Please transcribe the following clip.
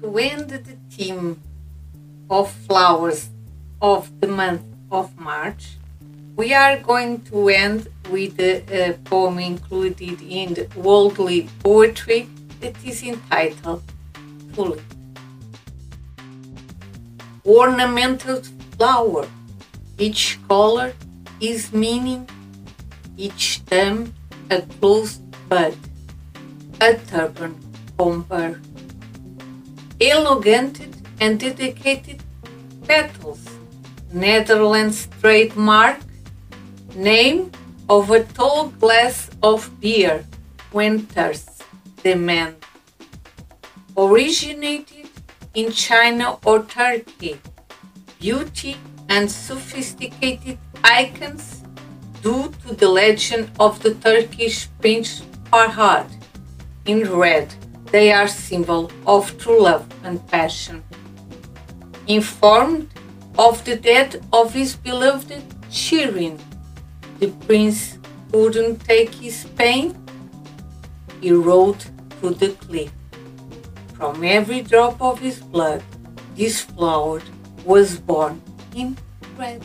to end the theme of flowers of the month of March, we are going to end with a, a poem included in the worldly poetry that is entitled Tulip. Ornamented flower, each color is meaning, each stem a closed bud, a turban compare. Elegant and dedicated petals, Netherlands trademark, name of a tall glass of beer when thirst demand. Originated in China or Turkey, beauty and sophisticated icons due to the legend of the Turkish Prince Farhad. In red, they are symbol of true love and passion. Informed of the death of his beloved Shirin, the prince couldn't take his pain. He rode to the cliff. From every drop of his blood, this flower was born in red.